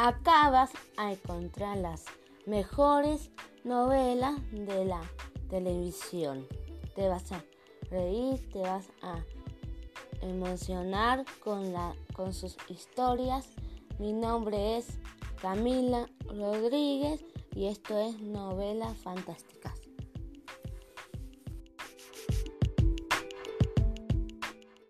Acá vas a encontrar las mejores novelas de la televisión. Te vas a reír, te vas a emocionar con, la, con sus historias. Mi nombre es Camila Rodríguez y esto es Novelas Fantásticas.